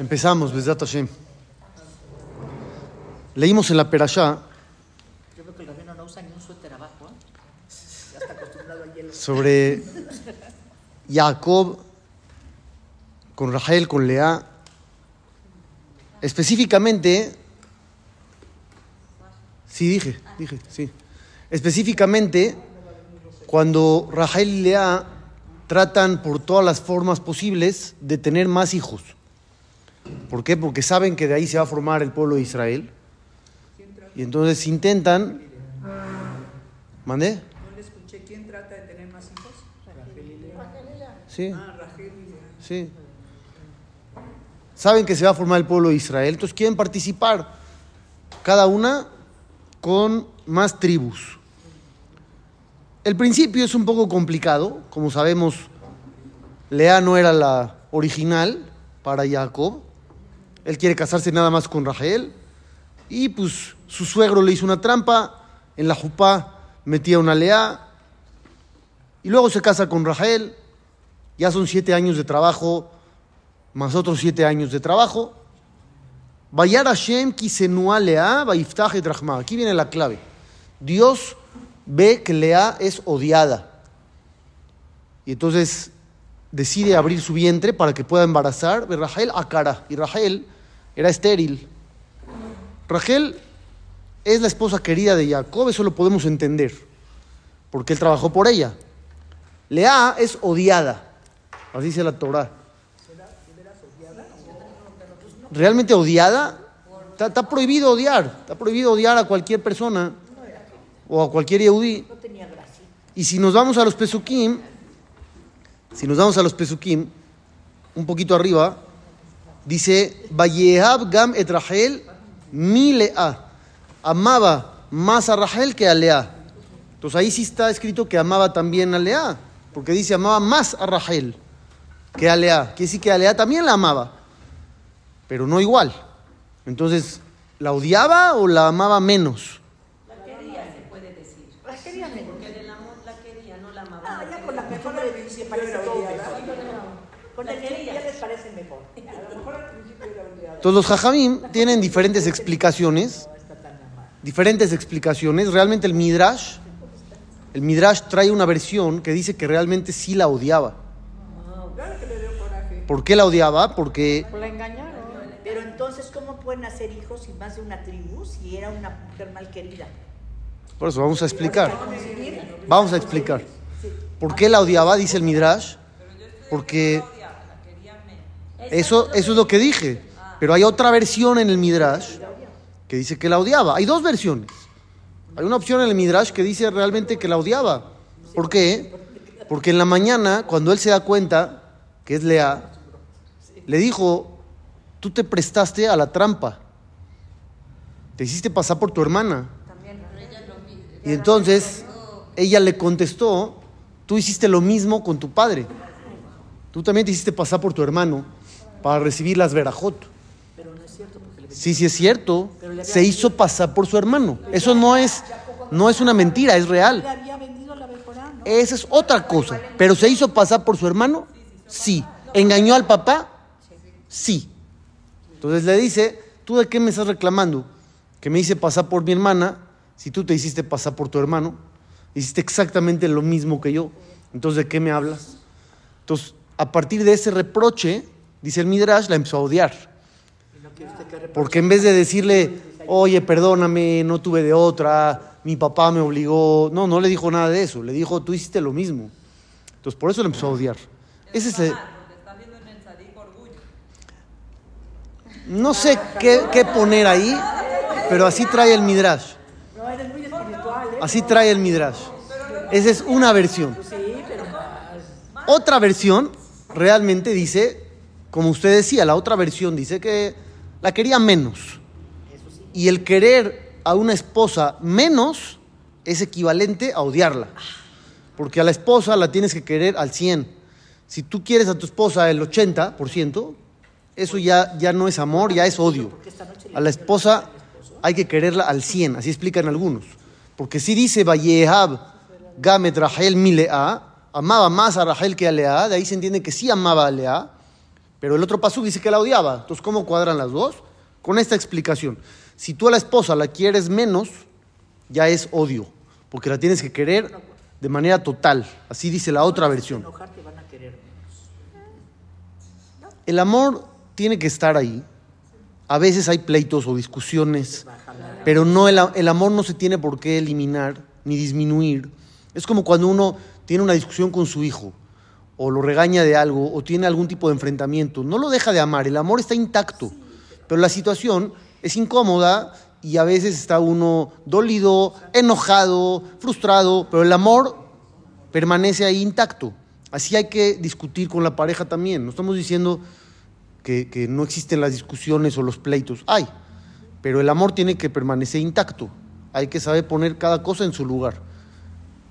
Empezamos, Besdat Hashem. Leímos en la Perashá Yo veo que el rabino no usa ni un suéter abajo. ¿eh? Ya está acostumbrado al hielo. sobre Jacob con Rachel, con Lea. Específicamente, sí, dije, dije, sí. Específicamente, cuando Rachel y Lea tratan por todas las formas posibles de tener más hijos. ¿Por qué? Porque saben que de ahí se va a formar el pueblo de Israel. Y entonces intentan. ¿Mandé? No le escuché. ¿Quién trata de tener más hijos? Sí. Ah, Rachel y Lea. Sí. Saben que se va a formar el pueblo de Israel, entonces quieren participar, cada una con más tribus. El principio es un poco complicado, como sabemos, Lea no era la original para Jacob, él quiere casarse nada más con Rachel, y pues su suegro le hizo una trampa, en la jupá metía una Lea, y luego se casa con Rachel, ya son siete años de trabajo, más otros siete años de trabajo. Vayar Hashem kisenua vaiftach et rachma. Aquí viene la clave. Dios ve que Lea es odiada. Y entonces decide abrir su vientre para que pueda embarazar de Rachel a cara. Y Rachel era estéril. Rachel es la esposa querida de Jacob, eso lo podemos entender. Porque él trabajó por ella. Lea es odiada. Así dice la Torah. ¿Realmente odiada? Está, prohibido odiar. Está prohibido odiar a cualquier persona o a cualquier Yehudi. Y si nos vamos a los Pesukim, si nos vamos a los Pesukim, un poquito arriba, dice, Vayehab gam et Rachel mi Lea. Amaba más a Rachel que a Lea. Entonces ahí sí está escrito que amaba también a Lea, porque dice amaba más a Rachel que a Lea. Quiere decir que a Lea también la amaba, pero no igual. Entonces, ¿la odiaba o la amaba menos? La quería, se puede decir. La quería menos. Porque del amor la quería, no la amaba. Ah, la ya con la quería. mejor le le parece todo. Con La quería quería. ya les parece mejor. A lo mejor al principio era odiada. Entonces los Jajamim tienen diferentes explicaciones, No está tan amada. diferentes explicaciones. Realmente el Midrash, el Midrash trae una versión que dice que realmente sí la odiaba. ¿Por qué la odiaba? Porque La engañaron. Pero entonces, ¿cómo pueden hacer hijos sin más de una tribu si era una mujer mal querida? Por eso vamos a explicar. Vamos a explicar. ¿Por qué la odiaba? Dice el Midrash. Porque eso, eso es lo que dije. Pero hay otra versión en el Midrash que dice que la odiaba. Hay dos versiones. Hay una opción en el Midrash que dice realmente que la odiaba. ¿Por qué? Porque en la mañana, cuando él se da cuenta que es Lea, le dijo, tú te prestaste a la trampa. Te hiciste pasar por tu hermana. Y entonces ella le contestó, tú hiciste lo mismo con tu padre. Tú también te hiciste pasar por tu hermano para recibir las verajot. Pero no es cierto porque le Sí, sí es cierto. Se hizo pasar por su hermano. Eso no es, no es una mentira, es real. Esa es otra cosa. Pero se hizo pasar por su hermano, sí. ¿Engañó al papá? Sí. Entonces le dice, ¿tú de qué me estás reclamando? Que me hice pasar por mi hermana, si tú te hiciste pasar por tu hermano, hiciste exactamente lo mismo que yo. Entonces, ¿de qué me hablas? Entonces, a partir de ese reproche, dice el Midrash, la empezó a odiar. Y no quiere usted que reproche. Porque en vez de decirle, oye, perdóname, no tuve de otra, mi papá me obligó, no, no le dijo nada de eso, le dijo, tú hiciste lo mismo. Entonces por eso le empezó a odiar. Ese es el- no sé qué, qué poner ahí, pero así trae el Midrash. No, eres muy espiritual, ¿eh? Así trae el Midrash. Esa es una versión. Otra versión realmente dice, como usted decía, la otra versión dice que la quería menos. Y el querer a una esposa menos es equivalente a odiarla. Porque a la esposa la tienes que querer al 100. Si tú quieres a tu esposa el 80%, eso ya, ya no es amor, ya es odio. A la esposa hay que quererla al 100, así explican algunos. Porque si dice Vallehab Gamet Rahel Milea, amaba más a Rahel que a Lea, de ahí se entiende que sí amaba a Lea, Pero el otro paso dice que la odiaba. Entonces, ¿cómo cuadran las dos? Con esta explicación. Si tú a la esposa la quieres menos, ya es odio, porque la tienes que querer de manera total. Así dice la otra versión. El amor tiene que estar ahí. A veces hay pleitos o discusiones, pero no el amor no se tiene por qué eliminar ni disminuir. Es como cuando uno tiene una discusión con su hijo, o lo regaña de algo, o tiene algún tipo de enfrentamiento. No lo deja de amar, el amor está intacto, pero la situación es incómoda y a veces está uno dolido, enojado, frustrado, pero el amor permanece ahí intacto. Así hay que discutir con la pareja también. No estamos diciendo que, que no existen las discusiones o los pleitos. Hay, pero el amor tiene que permanecer intacto. Hay que saber poner cada cosa en su lugar.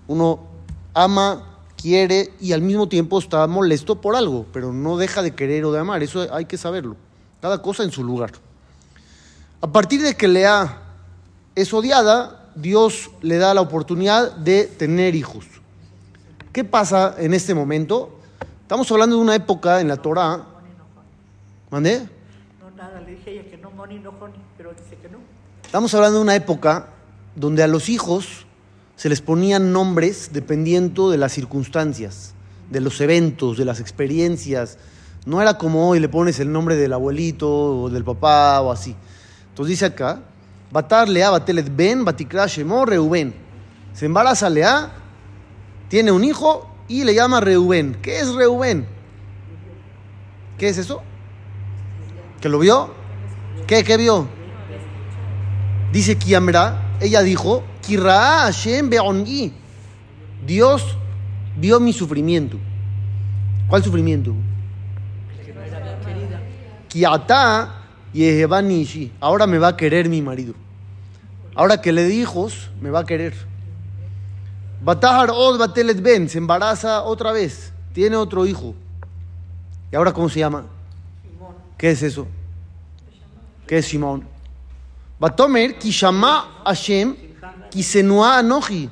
Uno ama, quiere y al mismo tiempo está molesto por algo, pero no deja de querer o de amar. Eso hay que saberlo. Cada cosa en su lugar. A partir de que Lea es odiada, Dios le da la oportunidad de tener hijos. ¿Qué pasa en este momento? Estamos hablando de una época en la Torá. ¿Mandé? No, nada, le dije ella que no, Moni, no, Joni, pero dice que no. Estamos hablando de una época donde a los hijos se les ponían nombres dependiendo de las circunstancias, de los eventos, de las experiencias. No era como hoy le pones el nombre del abuelito o del papá o así. Entonces dice acá, Batar Lea Batelet Ben. Se embaraza Lea, tiene un hijo y le llama Reuben. ¿Qué es Reuben? ¿Qué es eso? ¿Que lo vio? ¿Qué, qué vio? Dice Kiamra, ella dijo. Dios vio mi sufrimiento. ¿Cuál sufrimiento? Ahora me va a querer mi marido. Ahora que le di hijos, me va a querer. Batahar Od Batelet Ben se embaraza otra vez. Tiene otro hijo. ¿Y ahora cómo se llama? ¿Qué es eso? ¿Qué es Simón? Batomer Kishama Hashem Kisenua Anoji.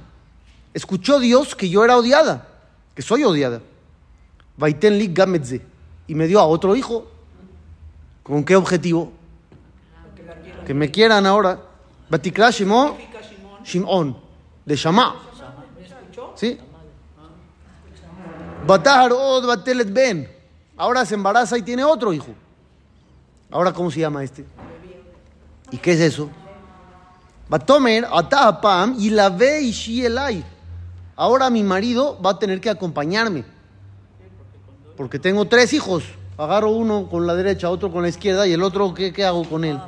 Escuchó Dios que yo era odiada, que soy odiada. Vaiten Li Gametze. Y me dio a otro hijo. ¿Con qué objetivo? Que me quieran ahora. Batikra Shemo Shimon. De Shama. ¿Sí? Batahar Od Batelet Ben. Ahora se embaraza y tiene otro hijo. Ahora, ¿cómo se llama este? ¿Y qué es eso? Batomer Atahapam y la ve y elai. Ahora mi marido va a tener que acompañarme. Porque tengo tres hijos. Agarro uno con la derecha, otro con la izquierda y el otro, ¿qué, qué hago con él?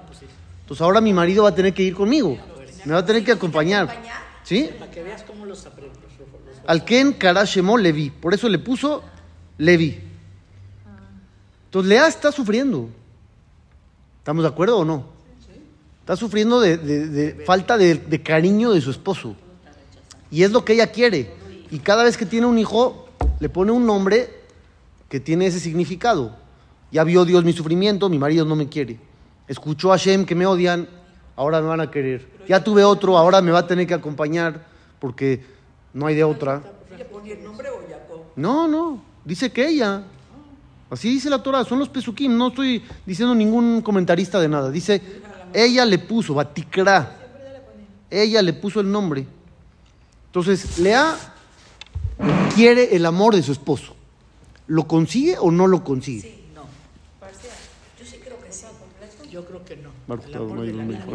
Entonces ahora mi marido va a tener que ir conmigo. Me va a tener que acompañar. ¿Sí? Para que veas cómo los aprendes. Alken Karashemo Levi. Por eso le puso Levi. Entonces Lea está sufriendo. ¿Estamos de acuerdo o no? Está sufriendo de, de- de falta de, de cariño de su esposo. Y es lo que ella quiere. Y cada vez que tiene un hijo, le pone un nombre que tiene ese significado. Ya vio Dios mi sufrimiento, mi marido no me quiere. Escuchó a Hashem que me odian, ahora me van a querer. Ya tuve otro, ahora me va a tener que acompañar porque no hay de otra. No, no, dice que ella. Así dice la Torah, son los pesukim, no estoy diciendo ningún comentarista de nada. Dice, ella le puso, Batikra. Ella le puso el nombre. Entonces, Lea quiere el amor de su esposo. ¿Lo consigue o no lo consigue? No, Parcial. yo sí creo que sí. Yo creo que no. Baruch El amor de la vida.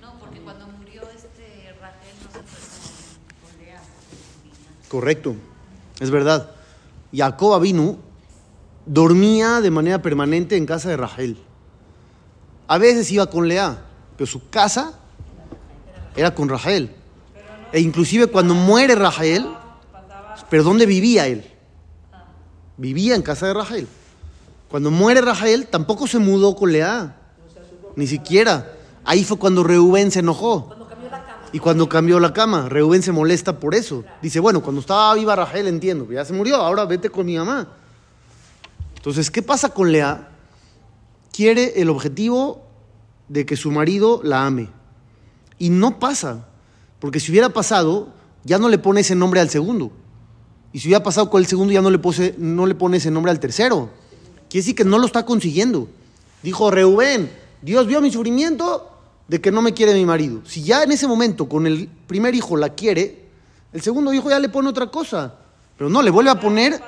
No, porque cuando murió este Raquel no se fue con, Lea. Correcto, es verdad. Jacob vino, dormía de manera permanente en casa de Rachel. A veces iba con Lea, pero su casa era con Rachel. E inclusive cuando muere Rachel, pero ¿dónde vivía él? Vivía en casa de Rachel. Cuando muere Rachel, tampoco se mudó con Lea. Ni siquiera. Ahí fue cuando Reubén se enojó. Y cuando cambió la cama, Reubén se molesta por eso. Dice, bueno, cuando estaba viva Rachel entiendo, ya se murió, ahora vete con mi mamá. Entonces, ¿qué pasa con Lea? Quiere el objetivo de que su marido la ame. Y no pasa, porque si hubiera pasado, ya no le pone ese nombre al segundo. Y si hubiera pasado con el segundo, ya no le, pose- no le pone ese nombre al tercero. Quiere decir que no lo está consiguiendo. Dijo Reubén, Dios vio mi sufrimiento de que no me quiere mi marido. Si ya en ese momento con el primer hijo la quiere, el segundo hijo ya le pone otra cosa. Pero no, le vuelve a poner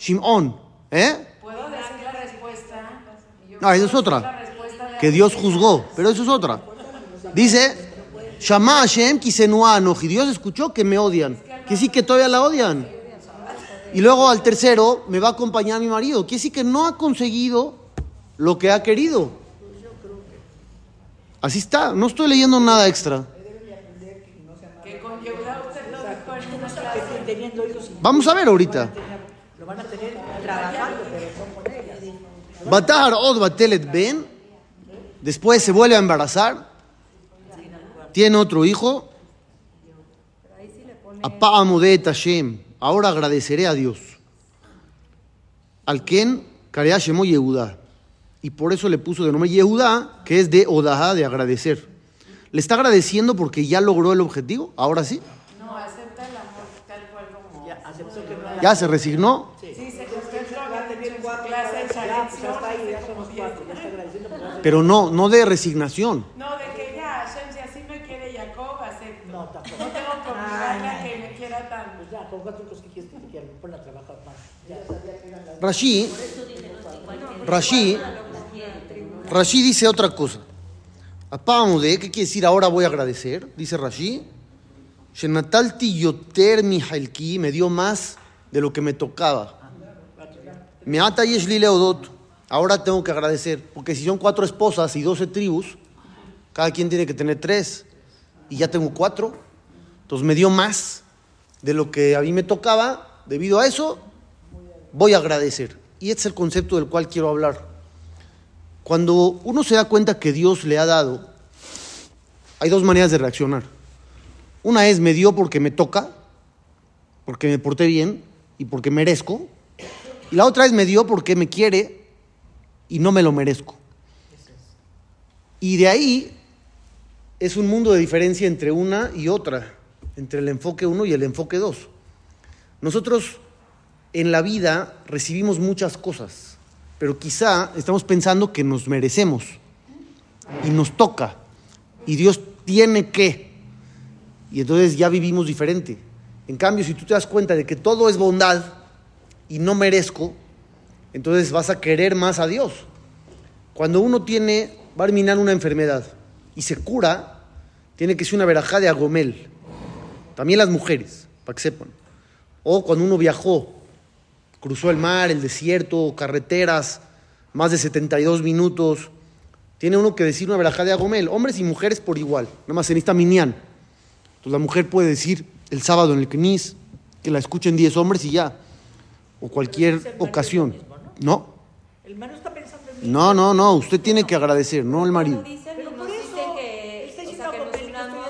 Shimon. ¿Eh? ¿Puedo decir la respuesta? No, esa es otra. Que Dios juzgó, pero eso es otra. Dice, Shama Hashem kisenuano, y Dios escuchó que me odian. Que sí que todavía la odian. Y luego al tercero me va a acompañar mi marido. Que sí que no ha conseguido lo que ha querido. Así está, no estoy leyendo nada extra. Vamos a ver ahorita. lo van a tener trabajando, pero. Batar od batelet ben. Después se vuelve a embarazar. Tiene otro hijo. Ahora agradeceré a Dios. Al Ken Karea Shemo Yehudá. Y por eso le puso de nombre Yehudá, que es de Odahá, de agradecer. ¿Le está agradeciendo porque ya logró el objetivo? ¿Ahora sí? No, acepta el amor tal cual como. Ya aceptó que no ¿Ya se resignó? Pero no, no de resignación. No, de que ya, Hashem, si así me quiere Jacob, acepto. No, tampoco. No tengo que obligarle a que me quiera tanto. Pues ya, con cuatro hijos que quieres que te quieran, ponla a trabajar más. Ya sabía que eran las Rashi, Rashi, Rashi dice otra cosa. Apámode, ¿qué quiere decir ahora voy a agradecer? Dice Rashi. Shenatalti yoter mi me dio más de lo que me tocaba. Me ata yeshli leodot. Ahora tengo que agradecer, porque si son cuatro esposas y doce tribus, cada quien tiene que tener tres. Y ya tengo cuatro. Entonces me dio más de lo que a mí me tocaba. Debido a eso, voy a agradecer. Y este es el concepto del cual quiero hablar. Cuando uno se da cuenta que Dios le ha dado, hay dos maneras de reaccionar. Una es me dio porque me toca, porque me porté bien y porque merezco. Y la otra es me dio porque me quiere y no me lo merezco. Y de ahí es un mundo de diferencia entre una y otra, entre el enfoque uno y el enfoque dos. Nosotros en la vida recibimos muchas cosas, pero quizá estamos pensando que nos merecemos y nos toca y Dios tiene que. Y entonces ya vivimos diferente. En cambio, si tú te das cuenta de que todo es bondad y no merezco, entonces vas a querer más a Dios. Cuando uno tiene, va a terminar una enfermedad y se cura, tiene que ser una verajá de agomel. También las mujeres, para que sepan. O cuando uno viajó, cruzó el mar, el desierto, carreteras, más de 72 minutos, tiene uno que decir una verajá de agomel. Hombres y mujeres por igual, nada más se necesita minyan. Entonces la mujer puede decir el sábado en el Knis, que la escuchen 10 hombres y ya. O cualquier ocasión. ¿No? El hermano está pensando en mí. No, no, no, usted tiene que agradecer, no el marido. Pero por eso, que, o sea, que nos unamos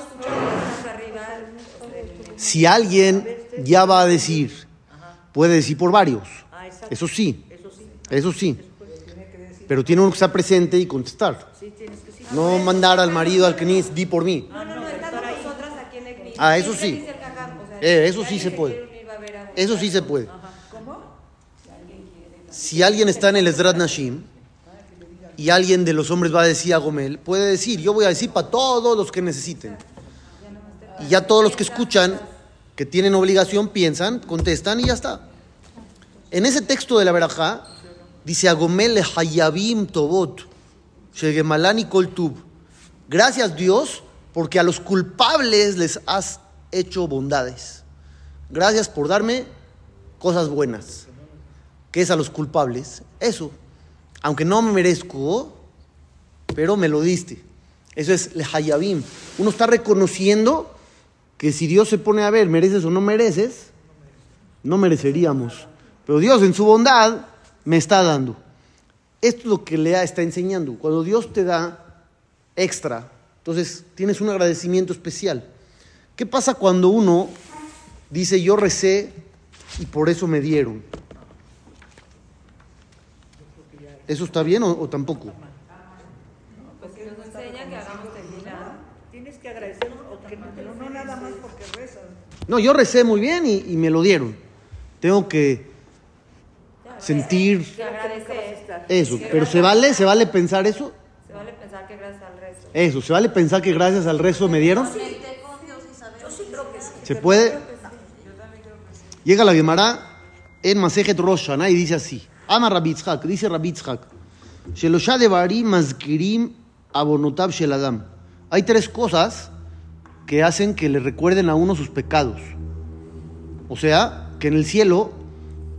arriba. Si alguien ya va a decir, puede decir por varios. Ah. Eso sí, Eso sí, eso sí. Pero tiene uno que estar presente y contestar. No mandar al marido al Knis, di por mí. No, no, no, estamos nosotras aquí en el Ah, eso sí. Eh, eso sí se puede. Eso sí se puede. Si alguien está en el Esdrat Nashim y alguien de los hombres va a decir a Gomel, puede decir, yo voy a decir para todos los que necesiten. Y ya todos los que escuchan, que tienen obligación, piensan, contestan y ya está. En ese texto de la Berajá, dice a Gomel le hayabim tobot, shegemalani kol tub. Gracias Dios, porque a los culpables les has hecho bondades. Gracias por darme cosas buenas. ¿Qué es a los culpables? Eso. Aunque no me merezco, pero me lo diste. Eso es lehayabim. Uno está reconociendo que si Dios se pone a ver, mereces o no mereces, no mereceríamos. Pero Dios en su bondad me está dando. Esto es lo que Lea está enseñando. Cuando Dios te da extra, entonces tienes un agradecimiento especial. ¿Qué pasa cuando uno dice yo recé y por eso me dieron? ¿Eso está bien o, o tampoco? Pues si nos enseñan que hagamos tequila. Tienes que agradecer, o que no, pero no nada más porque rezas. No, yo recé muy bien y, y me lo dieron. tengo que sentir eso. Pero ¿se vale? ¿Se vale pensar eso? Se vale pensar que gracias al resto. Eso, ¿se vale pensar que gracias al rezo me dieron? ¿Se puede? Llega la Gemara en Masejet Rosh Hashanah y dice así. Ama Rabbi Yitzhak, dice Rabbi mazkirim abonotab. Hay tres cosas que hacen que le recuerden a uno sus pecados. O sea, que en el cielo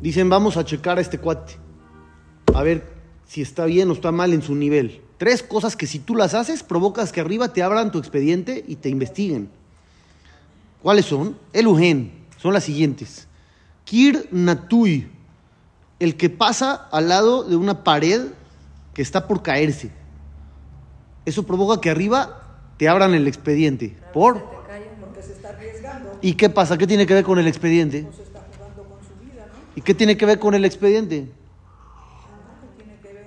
dicen vamos a checar a este cuate. A ver si está bien o está mal en su nivel. Tres cosas que si tú las haces provocas que arriba te abran tu expediente y te investiguen. ¿Cuáles son? Elugen. Son las siguientes. Kir Natui. El que pasa al lado de una pared que está por caerse. Eso provoca que arriba te abran el expediente. ¿Por? Porque se está arriesgando, ¿Y qué pasa? ¿Qué tiene que ver con el expediente? se está jugando con su vida, ¿no? ¿Y qué tiene que ver con el expediente?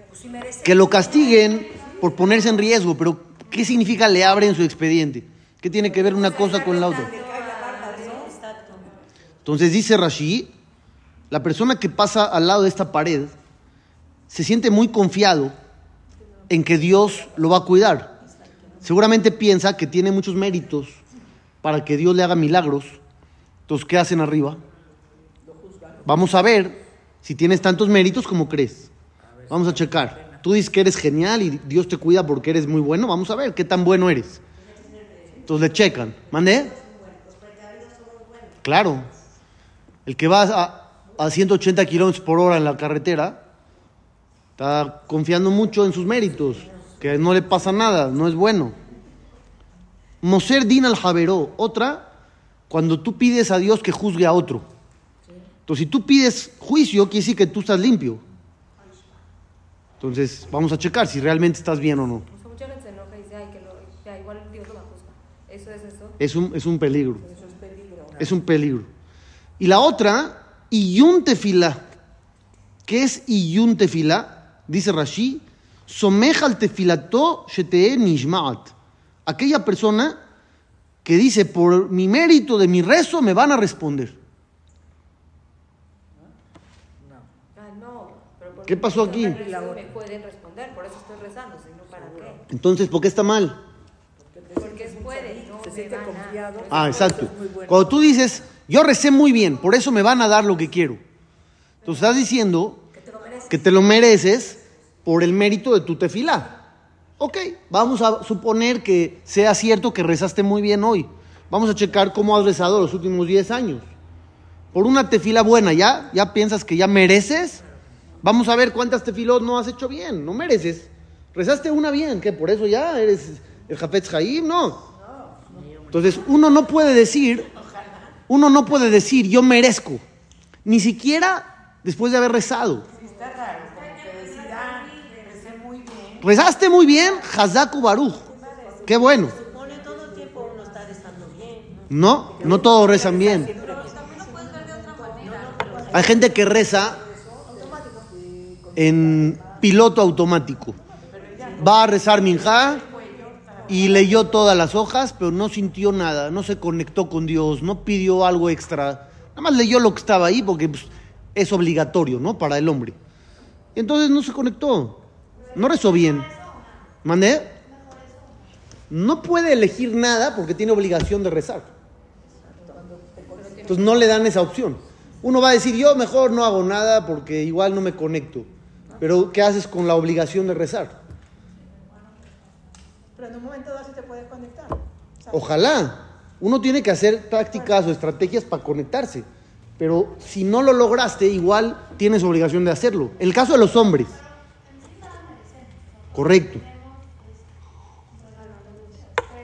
Pues sí merece. Que lo castiguen por ponerse en riesgo, pero ¿qué significa le abren su expediente? ¿Qué tiene que ver una cosa con la otra? Entonces dice Rashi, la persona que pasa al lado de esta pared se siente muy confiado en que Dios lo va a cuidar. Seguramente piensa que tiene muchos méritos para que Dios le haga milagros. Entonces, ¿qué hacen arriba? Vamos a ver si tienes tantos méritos como crees. Vamos a checar. Tú dices que eres genial y Dios te cuida porque eres muy bueno. Vamos a ver qué tan bueno eres. Entonces le checan. ¿Mandé? Claro. El que va a, a 180 kilómetros por hora en la carretera está confiando mucho en sus méritos, que no le pasa nada, no es bueno. Moser din al javeró. Otra, cuando tú pides a Dios que juzgue a otro. Entonces, si tú pides juicio, quiere decir que tú estás limpio. Entonces, vamos a checar si realmente estás bien o no. O sea, mucha gente se enoja y dice, ay, que lo, ya, igual Dios lo va a juzgar. Eso es eso. Es un, es un peligro. Es un peligro. Y la otra, iyun tefila. ¿Qué es iyun tefila? Dice Rashi, someja al tefilato shetee nishmaat. Aquella persona que dice, por mi mérito de mi rezo me van a responder. Ah, no. Pero porque ¿Qué pasó aquí? Me pueden responder, por eso estoy rezando, si no, ¿para qué? Entonces, ¿por qué está mal? Porque puede, no Se siente confiado. Ah, exacto. Cuando tú dices, yo recé muy bien, por eso me van a dar lo que quiero. Tú estás diciendo que te lo mereces por el mérito de tu tefilá. Ok, vamos a suponer que sea cierto que rezaste muy bien hoy. Vamos a checar cómo has rezado los últimos 10 años. Por una tefila buena, ¿ya? ¿Ya piensas que ya mereces? Vamos a ver cuántas tefilot no has hecho bien. No mereces. Rezaste una bien, que por eso ya eres el Jafetz Haim, no. Entonces, uno no puede decir, uno no puede decir, yo merezco, ni siquiera después de haber rezado. Está raro, como que decir, ah, recé muy bien. Rezaste muy bien, Hazaku Baruch. Qué bueno. Supone todo el tiempo uno está rezando bien. No, no todos rezan bien. Hay gente que reza en piloto automático. Va a rezar Minjá y leyó todas las hojas, pero no sintió nada, no se conectó con Dios, no pidió algo extra. Nada más leyó lo que estaba ahí porque pues, es obligatorio, ¿no? Para el hombre. Entonces no se conectó, no rezó bien. ¿Mandé? No puede elegir nada porque tiene obligación de rezar. Entonces no le dan esa opción. Uno va a decir, yo mejor no hago nada porque igual no me conecto. Pero ¿qué haces con la obligación de rezar? Pero en un momento dado sí te puedes conectar. Ojalá. Uno tiene que hacer tácticas o estrategias para conectarse. Pero si no lo lograste, igual tienes obligación de hacerlo. El caso de los hombres. Correcto.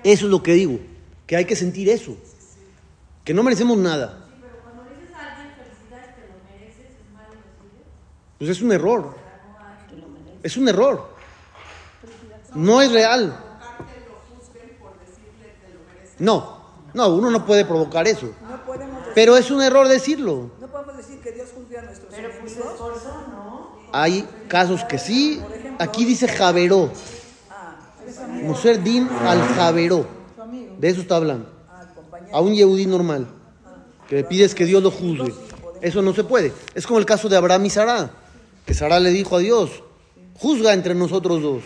Eso es lo que digo. Que hay que sentir eso. Que no merecemos nada. Pues es un error. Es un error. No es real. No, no, uno no puede provocar eso. No podemos, decir- Pero es un error decirlo. no podemos decir que Dios juzgue a nuestros Pero pues. Hay casos que sí. Aquí dice Javeró. Moser Din al Javeró. De eso está hablando. A un Yehudí normal. Que le pides que Dios lo juzgue. Eso no se puede. Es como el caso de Abraham y Sara, que Sara le dijo a Dios, juzga entre nosotros dos.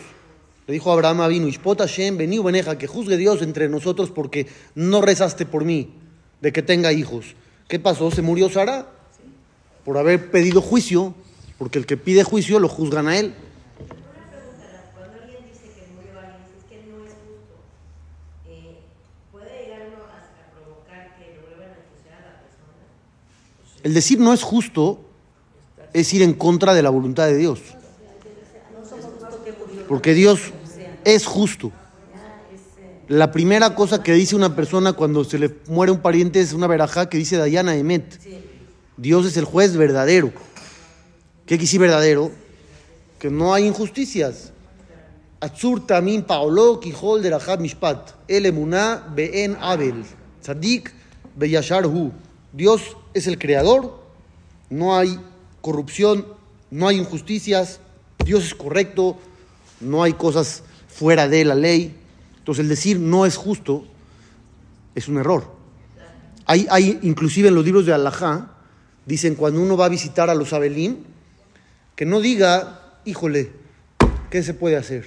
Le dijo a Abraham vino, Ishpot Hashem, vení beneja, que juzgue Dios entre nosotros porque no rezaste por mí, de que tenga hijos. ¿Qué pasó? Se murió Sara por haber pedido juicio, porque el que pide juicio lo juzgan a él. Cuando alguien dice que murió alguien, es que no es justo. Eh, ¿Puede llegar uno a, a a a? El decir no es justo es ir en contra de la voluntad de Dios. Porque Dios es justo. La primera cosa que dice una persona cuando se le muere un pariente es una verajá que dice Dayana Emet. Dios es el juez verdadero. ¿Qué decir verdadero? Que no hay injusticias. Atzur tamim paolo mishpat. El emuná be'en abel. Tzadik beyashar hu. Dios es el creador. No hay corrupción, no hay injusticias. Dios es correcto. No hay cosas fuera de la ley. Entonces el decir no es justo es un error. Hay, hay inclusive en los libros de Alajá, dicen cuando uno va a visitar a los Abelim, que no diga, híjole, ¿qué se puede hacer?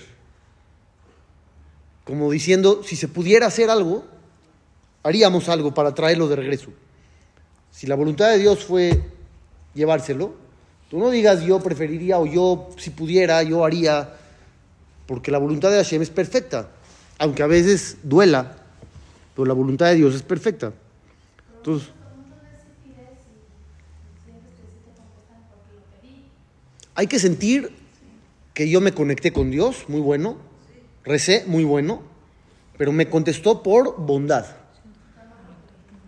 Como diciendo, si se pudiera hacer algo, haríamos algo para traerlo de regreso. Si la voluntad de Dios fue llevárselo, tú no digas yo preferiría o yo, si pudiera, yo haría, porque la voluntad de Hashem es perfecta, aunque a veces duela, pero la voluntad de Dios es perfecta. Entonces, hay que sentir que yo me conecté con Dios, muy bueno, recé, muy bueno, pero me contestó por bondad.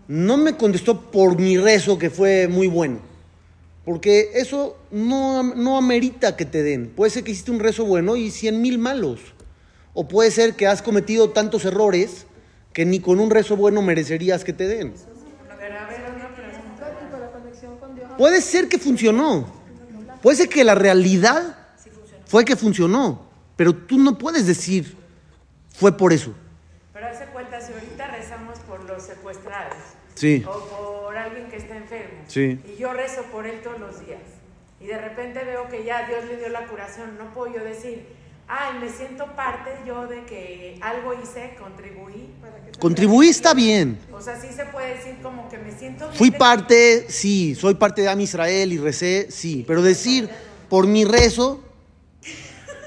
No me contestó por mi rezo, que fue muy bueno, porque eso no, no amerita que te den. Puede ser que hiciste un rezo bueno y cien mil malos, o puede ser que has cometido tantos errores que ni con un rezo bueno merecerías que te den. Puede ser que funcionó. Puede ser que la realidad fue que funcionó. Pero tú no puedes decir fue por eso. Pero hace cuenta, si ahorita rezamos por los secuestrados Sí. o por alguien que está enfermo Sí. y yo rezo por él todos los días y de repente veo que ya Dios le dio la curación, no puedo yo decir, ay, me siento parte yo de que algo hice, contribuí. Contribuí está bien. O sea, sí se puede decir como que me siento bien Fui de- parte, sí. Soy parte de Am Israel y recé, sí. Pero decir por mi rezo,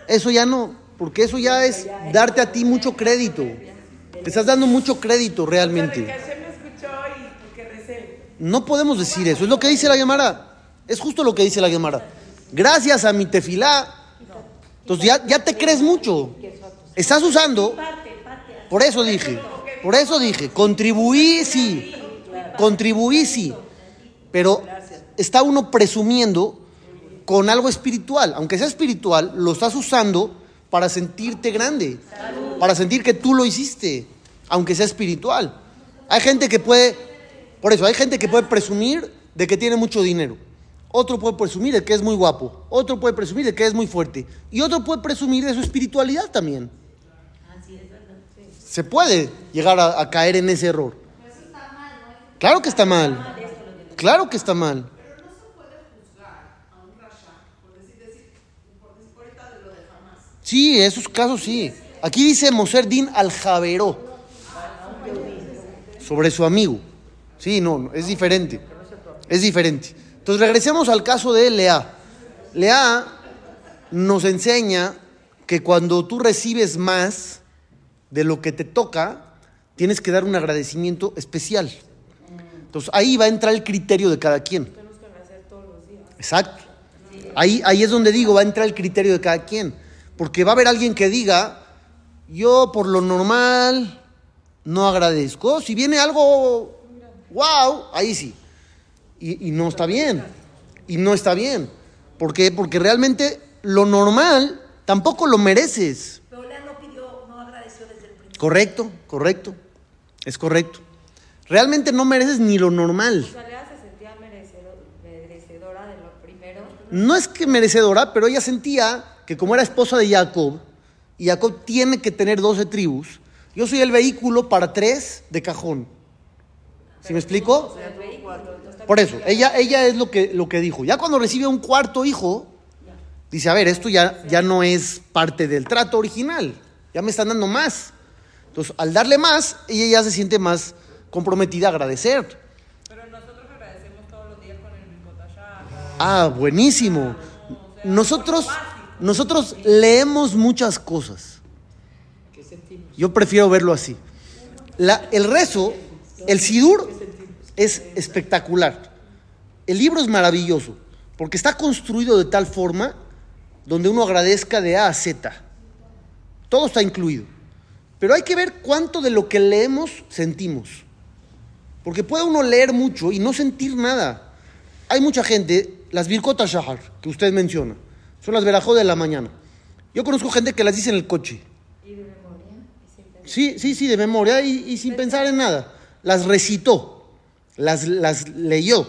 eso ya no. Porque eso ya es darte a ti mucho crédito. Te estás dando mucho crédito realmente. que Hashem me escuchó y porque recé. No podemos decir eso. Es lo que dice la Gemara. Es justo lo que dice la Gemara. Gracias a mi tefilá. Entonces ya, ya te crees mucho. Estás usando. Por eso dije. Por eso dije. Contribuí, sí. Contribuí, sí. Pero está uno presumiendo con algo espiritual. Aunque sea espiritual, lo estás usando para sentirte grande. Para sentir que tú lo hiciste. Aunque sea espiritual. Hay gente que puede, por eso, hay gente que puede presumir de que tiene mucho dinero. Otro puede presumir de que es muy guapo. Otro puede presumir de que es muy fuerte. Y otro puede presumir de su espiritualidad también. Se puede llegar a, caer en ese error. Claro que está mal. Claro que está mal. Sí, esos casos sí. Aquí dice Moser Din al Javeró sobre su amigo. Sí, no, es diferente. Es diferente. Entonces regresemos al caso de Lea. Lea nos enseña que cuando tú recibes más de lo que te toca, tienes que dar un agradecimiento especial. Entonces ahí va a entrar el criterio de cada quien. Exacto. Ahí, ahí es donde digo, va a entrar el criterio de cada quien. Porque va a haber alguien que diga, yo por lo normal no agradezco. Si viene algo, wow, ahí sí. Y, y no está bien. Y no está bien. ¿Por qué? Porque realmente lo normal tampoco lo mereces. Pero Lea no pidió, no agradeció desde el principio. Correcto, correcto. Es correcto. Realmente no mereces ni lo normal. O sea, se sentía merecedor- merecedora de lo primero. No es que merecedora, pero ella sentía que como era esposa de Jacob, y Jacob tiene que tener 12 tribus, yo soy el vehículo para tres de cajón. ¿Sí me explico? Por eso, ella, ella es lo que, lo que dijo. Ya cuando recibe un cuarto hijo, dice, a ver, esto ya, ya no es parte del trato original, ya me están dando más. Entonces, al darle más, ella ya se siente más comprometida a agradecer. Pero nosotros agradecemos todos los días con el. Ah, buenísimo. Nosotros, nosotros leemos muchas cosas. Yo prefiero verlo así. La- el rezo, el sidur, es espectacular. El libro es maravilloso, porque está construido de tal forma donde uno agradezca de A a Z. Todo está incluido. Pero hay que ver cuánto de lo que leemos sentimos. Porque puede uno leer mucho y no sentir nada. Hay mucha gente, las Birkota Shahar, que usted menciona, son las verajó de la mañana. Yo conozco gente que las dice en el coche. Sí, sí, sí, de memoria y, y sin pensar en nada. Las recitó, las, las leyó.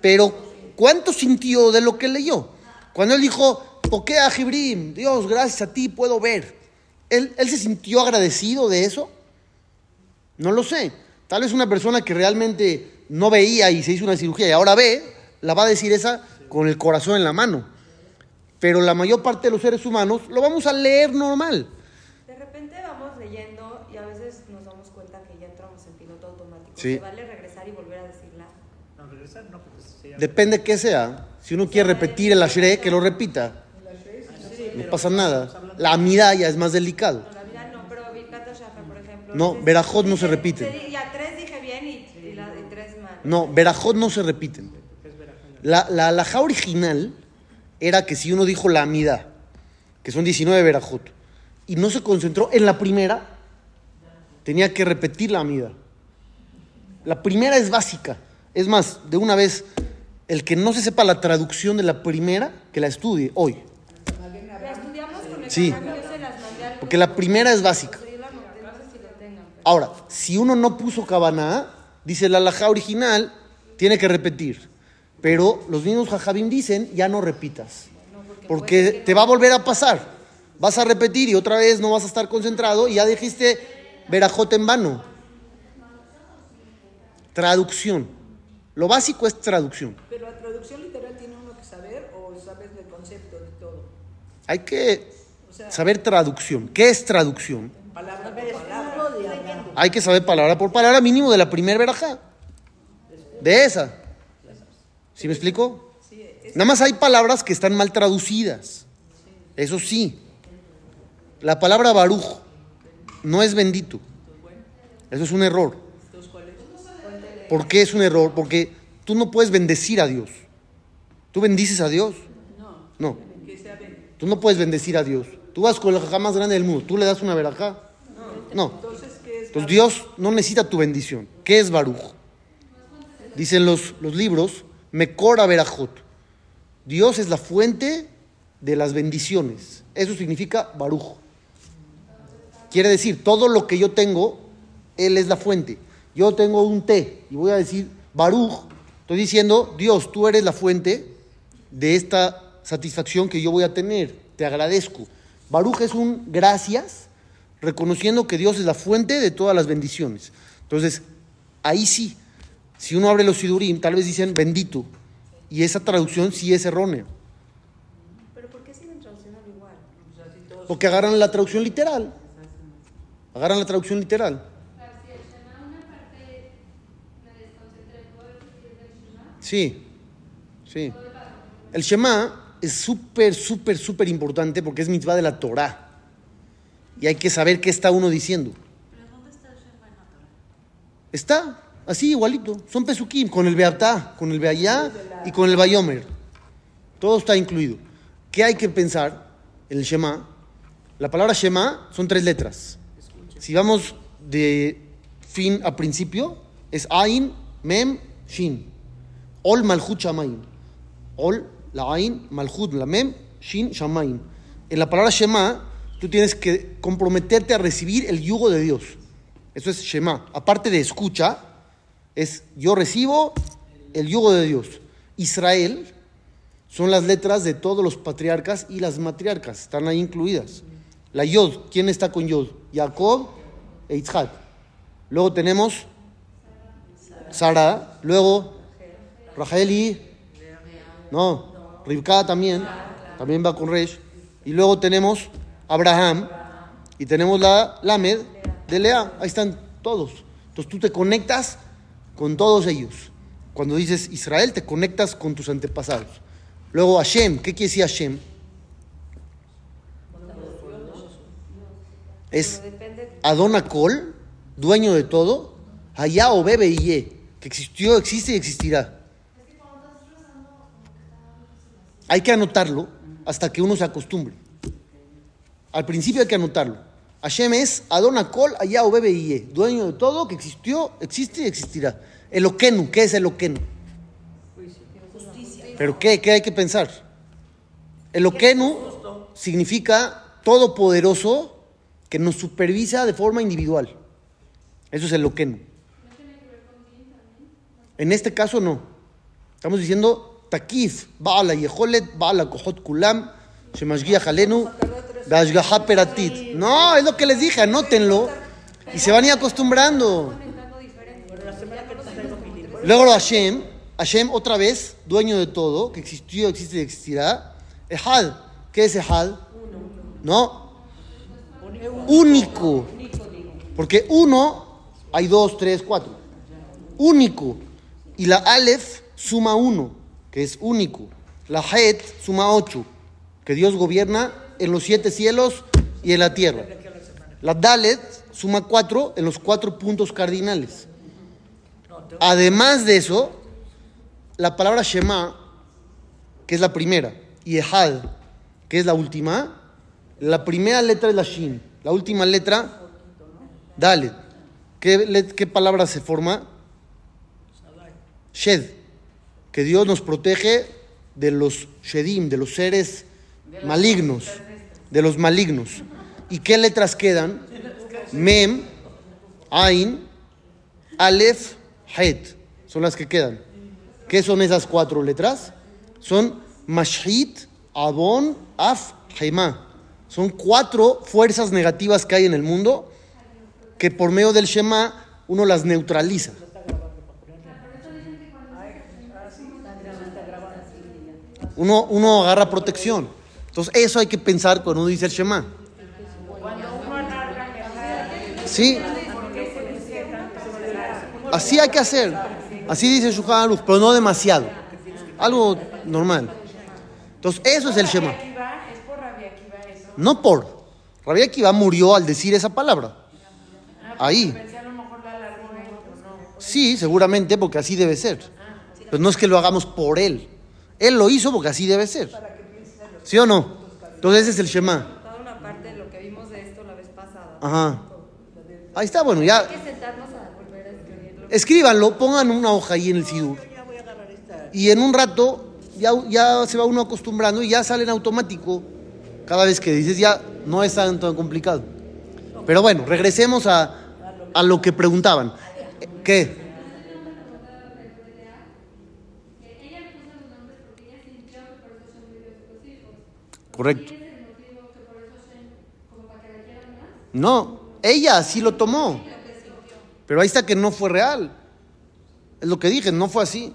Pero, ¿cuánto sintió de lo que leyó? Cuando él dijo, Pokea Jibrim, Dios, gracias a ti puedo ver. ¿Él, ¿Él se sintió agradecido de eso? No lo sé. Tal vez una persona que realmente no veía y se hizo una cirugía y ahora ve, la va a decir esa con el corazón en la mano. Pero la mayor parte de los seres humanos lo vamos a leer normal. De repente vamos leyendo y a veces nos damos cuenta que ya entramos en piloto automático. Sí. ¿Te vale regresar y volver a decirla? No, regresar no, porque se llama- Depende qué sea. Si uno quiere repetir el ashre, que lo repita. No pasa nada. La amida ya es más delicado. No, la vida no, pero Birkat Shahar, por ejemplo. No, Berajot no se di- Ya tres dije bien y, y la- y tres mal. No, verajot no se repiten. La, la alajá original era que si uno dijo la amida, que son 19 verajot, y no se concentró en la primera, tenía que repetir la amida. La primera es básica. Es más, de una vez, el que no se sepa la traducción de la primera, que la estudie hoy. La estudiamos con el Sí. Porque la primera es básica. Ahora, si uno no puso cabana, dice la alajá original, tiene que repetir. Pero los mismos jajabim dicen, ya no repitas. Porque te va a volver a pasar. Vas a repetir y otra vez no vas a estar concentrado y ya dijiste verajote en vano. Traducción. Lo básico es traducción. Pero la traducción literal tiene uno que saber o sabes del concepto de todo. Hay que saber traducción. ¿Qué es traducción? Palabra por palabra. Hay que saber palabra por palabra mínimo de la primer verajá. De esa. ¿Sí me explico? Nada más hay palabras que están mal traducidas. Eso sí. La palabra baruj no es bendito. Eso es un error. ¿Por qué es un error? Porque tú no puedes bendecir a Dios. ¿Tú bendices a Dios? No. Tú no puedes bendecir a Dios. Tú vas con el jajá más grande del mundo. ¿Tú le das una verajá? No. Entonces Dios no necesita tu bendición. ¿Qué es Baruch? Dicen los, los libros, Mekora Berajot. Dios es la fuente de las bendiciones. Eso significa Baruch. Quiere decir, todo lo que yo tengo, Él es la fuente. Yo tengo un té y voy a decir Baruch. Estoy diciendo, Dios, tú eres la fuente de esta satisfacción que yo voy a tener. Te agradezco. Baruch es un gracias, reconociendo que Dios es la fuente de todas las bendiciones. Entonces, ahí sí, si uno abre los sidurim, tal vez dicen bendito. Y esa traducción sí es errónea. Pero ¿por qué siguen traduciendo igual? Porque agarran la traducción literal. Agarran la traducción literal. Sí, sí. El Shema es súper, súper, súper importante porque es mitzvah de la Torah. Y hay que saber qué está uno diciendo. Está así, igualito. Son pesukim, con el Beatá, con el Beayá y con el Bayomer. Todo está incluido. ¿Qué hay que pensar en el Shema? La palabra Shema son tres letras. Si vamos de fin a principio, es Ain, Mem, Shin. Ol Malchut Shamaim. Ol, la Ain, Malchut, la Mem, Shin, Shamaim. En la palabra Shema, tú tienes que comprometerte a recibir el yugo de Dios. Eso es Shema. Aparte de escucha, es yo recibo el yugo de Dios. Israel son las letras de todos los patriarcas y las matriarcas, están ahí incluidas. La Yod, ¿quién está con Yod? Jacob e Yitzhak. Luego tenemos Sara, luego Rachel y... No, Rivka también, también va con Resh. Y luego tenemos Abraham y tenemos la Lamed de Lea. Ahí están todos. Entonces tú te conectas con todos ellos. Cuando dices Israel, te conectas con tus antepasados. Luego Hashem, ¿qué quiere decir Hashem? Es Adonakol, dueño de todo, allá o bebe y ye, que existió, existe y existirá. Hay que anotarlo hasta que uno se acostumbre. Al principio hay que anotarlo. Hashem es Adonakol, allá o ye, dueño de todo, que existió, existe y existirá. El Okenu, ¿qué es el Okenu? ¿Pero qué? ¿Qué hay que pensar? El Okenu significa todopoderoso que nos supervisa de forma individual. Eso es el Okenu. En este caso no. Estamos diciendo Takif, Baala Yeholet, Baala Kohot Kulam, Shemashgiach Alenu, Beashgaha Peratit. No, es lo que les dije, anótenlo y se van a ir acostumbrando. Luego Hashem, Hashem otra vez, dueño de todo, que existió, existe y existirá. Ehad, ¿qué es Ehad? No, único. Porque uno, hay dos, tres, cuatro. Único. Y la Aleph suma uno, que es único. La Het suma ocho, que Dios gobierna en los siete cielos y en la tierra. La Dalet suma cuatro en los cuatro puntos cardinales. Además de eso, la palabra Shema, que es la primera, y Ehad, que es la última, la primera letra es la Shin, la última letra, Dalet. ¿Qué, palabra se forma? Shed, que Dios nos protege de los Shedim, de los seres malignos, de los malignos. ¿Y qué letras quedan? Mem, Ain, Aleph, Het. Son las que quedan. ¿Qué son esas cuatro letras? Son Mashhit, Abon, Af, Hema. Son cuatro fuerzas negativas que hay en el mundo que por medio del Shema uno las neutraliza. Uno, uno agarra protección. Entonces eso hay que pensar cuando uno dice el Shema. Sí. Así hay que hacer. Así dice Shulchan pero no demasiado. Algo normal. Entonces eso es el Shema. No por. Rabbi Akiva murió al decir esa palabra. Ahí. Sí, seguramente, porque así debe ser. Pero no es que lo hagamos por él. Él lo hizo porque así debe ser. ¿Sí o no? Entonces ese es el Shema. Toda una parte de lo que vimos de esto la vez pasada. Ajá. Ahí está, bueno, ya. Hay que sentarnos a volver a escribirlo. Escríbanlo, pongan una hoja ahí en el Sidur. Y en un rato ya, ya se va uno acostumbrando y ya sale en automático. Cada vez que dices ya no es tan, tan complicado. Pero bueno, regresemos a, a lo que preguntaban. ¿Qué? Correcto. No, ella así lo tomó. Pero ahí está que no fue real. Es lo que dije, no fue así.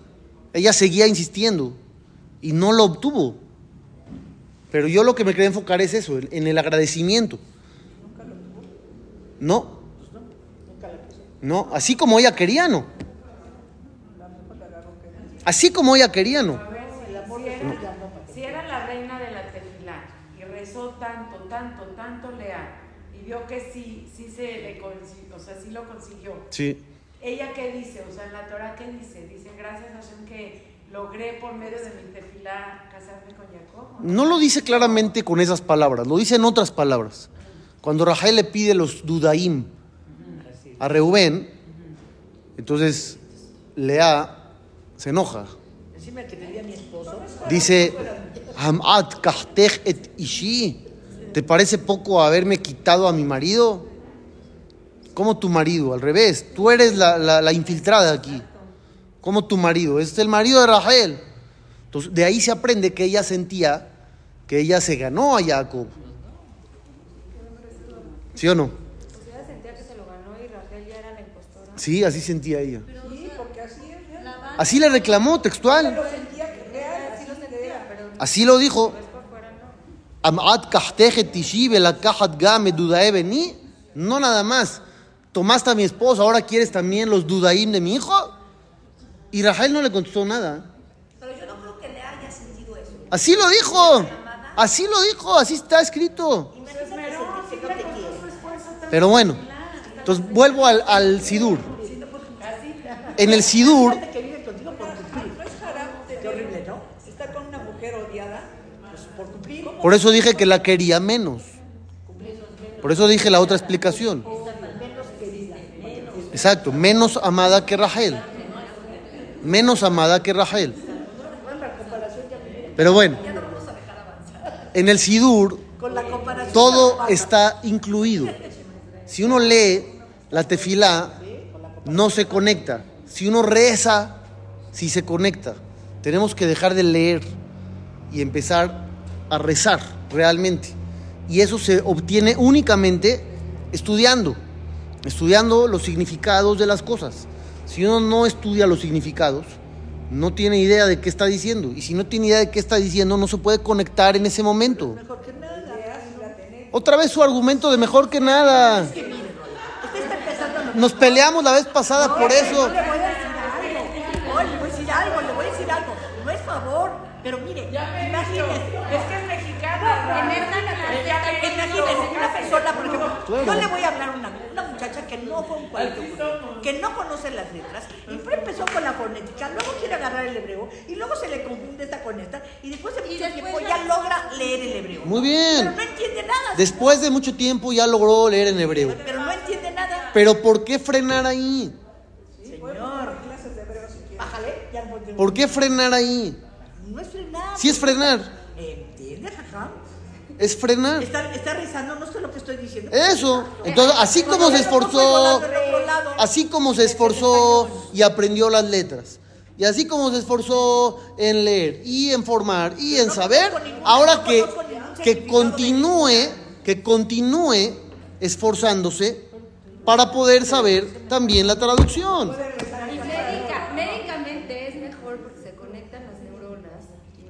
Ella seguía insistiendo y no lo obtuvo. Pero yo lo que me quería enfocar es eso, en el agradecimiento. No. No, así como ella quería, no. Así como ella quería, no. Si era, si era la reina de la tefilá y rezó tanto, tanto, tanto Lea y vio que sí, sí se le consiguió, o sea, sí lo consiguió. Sí. ¿Ella qué dice? O sea, en la Torah, ¿qué dice? Dice, gracias a Hashem que logré por medio de mi tefilá casarme con Jacob. ¿o no? No lo dice claramente con esas palabras, lo dice en otras palabras. Cuando Rahel le pide los dudaim a Reubén, entonces Lea se enoja. Encima que tenía mi esposo. Dice, "Hamat kahtech et ishi". ¿Te parece poco haberme quitado a mi marido? ¿Cómo tu marido? Al revés, tú eres la, la- la infiltrada aquí. ¿Cómo tu marido? Es el marido de Rahel. Entonces, de ahí se aprende que ella sentía que ella se ganó a Jacob. ¿Sí o no? O sea, sentía que se lo ganó y Raquel ya era la impostora. Sí, así sentía ella. Sí, porque así es. Así le reclamó textual. Así lo dijo. Amad kahteje tishibe la kahat game dudae beni. No nada más. Tomaste a mi esposa, ahora quieres también los dudaim de mi hijo. Y Rahel no le contestó nada. Pero yo no creo que le haya sentido eso. Así lo dijo. Así lo dijo, así está escrito. Pero bueno, entonces vuelvo al, al Sidur. En el Sidur, Fíjate que vive contigo por cumplir. No es haram Qué tener- horrible, ¿no? estar con una mujer odiada. Pues por eso dije que la quería menos. Por eso dije la otra explicación. Exacto, menos amada que Rahel. Menos amada que Rahel. Pero bueno, en el Sidur todo está incluido. Si uno lee la tefilá, no se conecta. Si uno reza, sí se conecta. Tenemos que dejar de leer y empezar a rezar realmente. Y eso se obtiene únicamente estudiando, estudiando los significados de las cosas. Si uno no estudia los significados, no tiene idea de qué está diciendo. Y si no tiene idea de qué está diciendo, no se puede conectar en ese momento. Otra vez su argumento de mejor que nada. Nos peleamos la vez pasada por eso. Pero mire, imagínese. Es que es mexicana. En esta que Imagínese una persona, por ejemplo, yo le voy a hablar a una, una muchacha que no fue un colegio, que no conoce las letras, y empezó con la fonética, luego quiere agarrar el hebreo, y luego se le confunde esta con esta, y después de mucho después tiempo ya- logra leer el hebreo. Muy bien. Pero no entiende nada. Después de mucho tiempo ya logró leer en hebreo. Pero no entiende nada. Pero ¿por qué frenar ahí? Señor. Bájale, ¿Por qué frenar ahí? no es Si es frenar, ¿Entiende, Jajam? es frenar. Está, está rezando, no sé lo que estoy diciendo. Eso. Entonces, así como se esforzó, así como se esforzó y aprendió las letras, y así como se esforzó en leer y en formar y en saber, ahora que, que continúe, que continúe esforzándose para poder saber también la traducción. Y médica, médicamente es mejor porque se conectan las neuronas y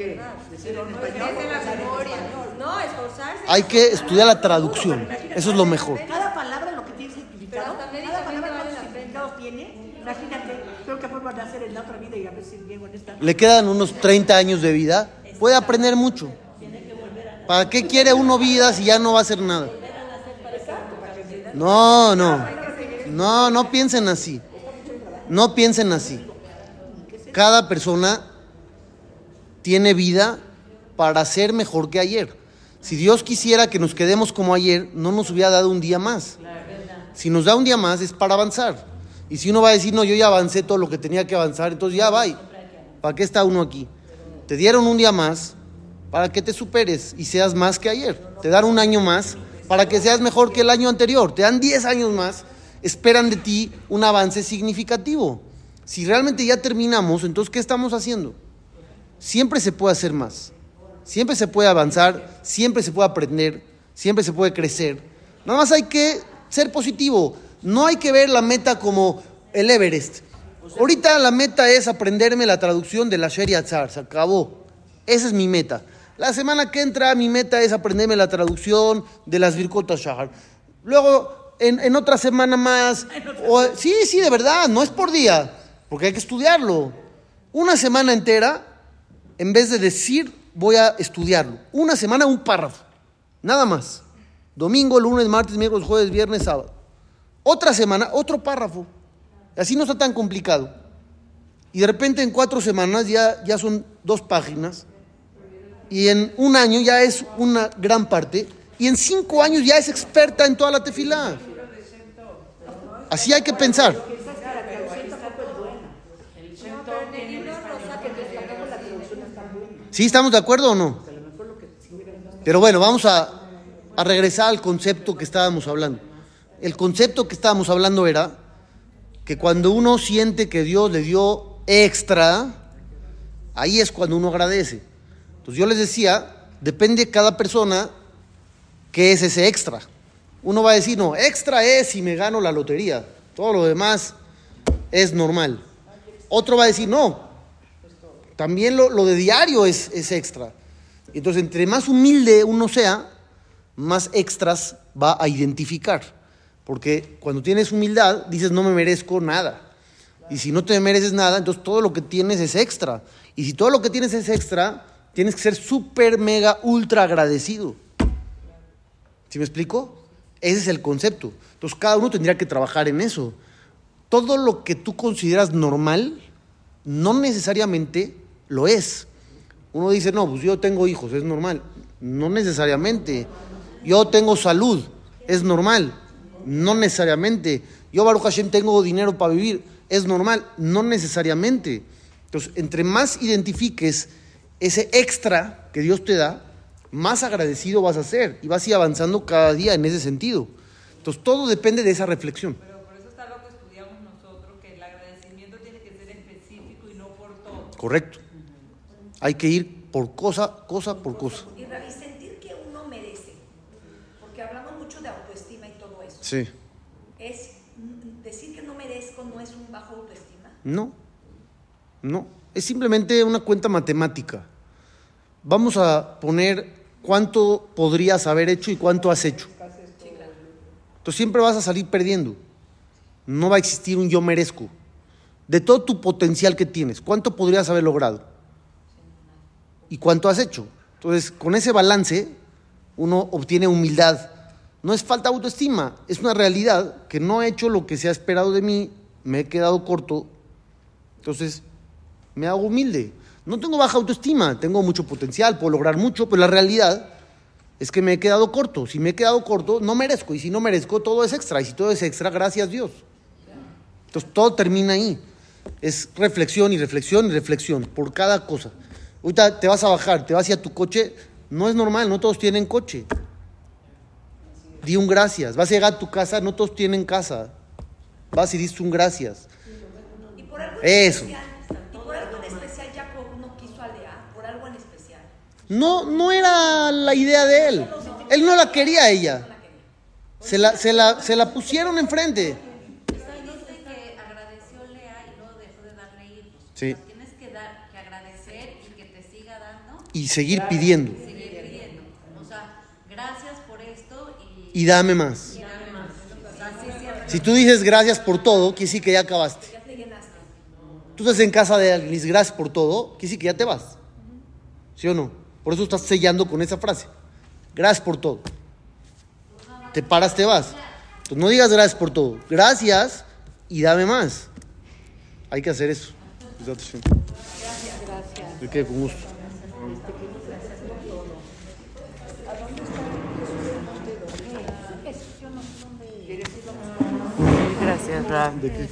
de verdad. Decir en No, es español, de la memoria. No, esforzarse. Hay que estudiar la traducción. Eso es lo mejor. Cada palabra lo que tiene significado, cada palabra vale pena. significados tiene. Imagínate, creo que vuelvan a hacer en la otra vida y a ver si bien honesta. Le quedan unos 30 años de vida. Puede aprender mucho. ¿Para qué quiere uno vida si ya no va a hacer nada? No, no. No, no piensen así. No piensen así. Cada persona tiene vida para ser mejor que ayer. Si Dios quisiera que nos quedemos como ayer, no nos hubiera dado un día más. Si nos da un día más es para avanzar. Y si uno va a decir, no, yo ya avancé todo lo que tenía que avanzar, entonces ya va. ¿Para qué está uno aquí? Te dieron un día más para que te superes y seas más que ayer. Te dan un año más para que seas mejor que el año anterior. Te dan 10 años más, esperan de ti un avance significativo. Si realmente ya terminamos, entonces ¿qué estamos haciendo? Siempre se puede hacer más. Siempre se puede avanzar, siempre se puede aprender, siempre se puede crecer. Nada más hay que ser positivo. No hay que ver la meta como el Everest. Ahorita la meta es aprenderme la traducción de la Sheria Tzar. Se acabó. Esa es mi meta. La semana que entra mi meta es aprenderme la traducción de las Birkot Shahar. Luego, en, en otra semana más. o- sí, sí, de verdad, no es por día, porque hay que estudiarlo. Una semana entera, en vez de decir voy a estudiarlo. Una semana, un párrafo. Nada más. Domingo, lunes, martes, miércoles, jueves, viernes, sábado. Otra semana, otro párrafo. Así no está tan complicado. Y de repente en cuatro semanas ya, ya son dos páginas. Y en un año ya es una gran parte. Y en cinco años ya es experta en toda la tefilá. Así hay que pensar. ¿Sí estamos de acuerdo o no? Pero bueno, vamos a, a regresar al concepto que estábamos hablando. El concepto que estábamos hablando era que cuando uno siente que Dios le dio extra, ahí es cuando uno agradece. Entonces yo les decía, depende de cada persona qué es ese extra. Uno va a decir, no, extra es si me gano la lotería. Todo lo demás es normal. Otro va a decir, no, también lo, lo de diario es, es extra. Entonces, entre más humilde uno sea, más extras va a identificar. Porque cuando tienes humildad, dices, no me merezco nada. Y si no te mereces nada, entonces todo lo que tienes es extra. Y si todo lo que tienes es extra, tienes que ser súper, mega, ultra agradecido. ¿Sí me explico? Ese es el concepto. Entonces cada uno tendría que trabajar en eso. Todo lo que tú consideras normal, no necesariamente lo es. Uno dice, no, pues yo tengo hijos, es normal. No necesariamente. Yo tengo salud, es normal. No necesariamente. Yo, Baruch Hashem, tengo dinero para vivir, es normal. No necesariamente. Entonces, entre más identifiques ese extra que Dios te da, más agradecido vas a ser y vas a ir avanzando cada día en ese sentido. Entonces, todo depende de esa reflexión. Pero por eso está lo que estudiamos nosotros, que el agradecimiento tiene que ser específico y no por todo. Correcto. Hay que ir por cosa, cosa por cosa. Y, y sentir que uno merece, porque hablamos mucho de autoestima y todo eso. Sí. Es decir que no merezco no es un bajo autoestima. No, no. Es simplemente una cuenta matemática. Vamos a poner cuánto podrías haber hecho y cuánto has hecho. Entonces siempre vas a salir perdiendo. No va a existir un yo merezco. De todo tu potencial que tienes, ¿cuánto podrías haber logrado? ¿Y cuánto has hecho? Entonces, con ese balance, uno obtiene humildad. No es falta de autoestima, es una realidad que no he hecho lo que se ha esperado de mí, me he quedado corto, entonces me hago humilde. No tengo baja autoestima, tengo mucho potencial, puedo lograr mucho, pero la realidad es que me he quedado corto. Si me he quedado corto, no merezco, y si no merezco, todo es extra, y si todo es extra, gracias Dios. Entonces todo termina ahí. Es reflexión y reflexión y reflexión por cada cosa. Ahorita te vas a bajar, te vas hacia tu coche, no es normal, no todos tienen coche. Di un gracias. Vas a llegar a tu casa, no todos tienen casa. Vas y dices un gracias. Y por algo Eso. en especial, y por algo en especial Jacob no quiso a Lea, por algo en especial. No, no era la idea de él. Él no la quería a ella. Se la, se la, se la pusieron enfrente. Ahí dice que agradeció Lea y luego dejó de darle hijos. Sí. O sea, tienes que, dar, que agradecer y que te siga dando Y seguir pidiendo. y seguir pidiendo. O sea, gracias por esto y, Y dame más. y dame más. O sea, sí, sí, Si tú dices gracias por todo, quiere decir que ya acabaste. Ya te llenaste. Tú estás en casa de alguien y dices gracias por todo, quiere decir que ya te vas. ¿Sí o no? Por eso estás sellando con esa frase. Gracias por todo. Te paras, te vas. Entonces no digas gracias por todo. Gracias y dame más. Hay que hacer eso. Gracias. Gracias. ¿De qué? Con gusto. Gracias, Rab. ¿De qué?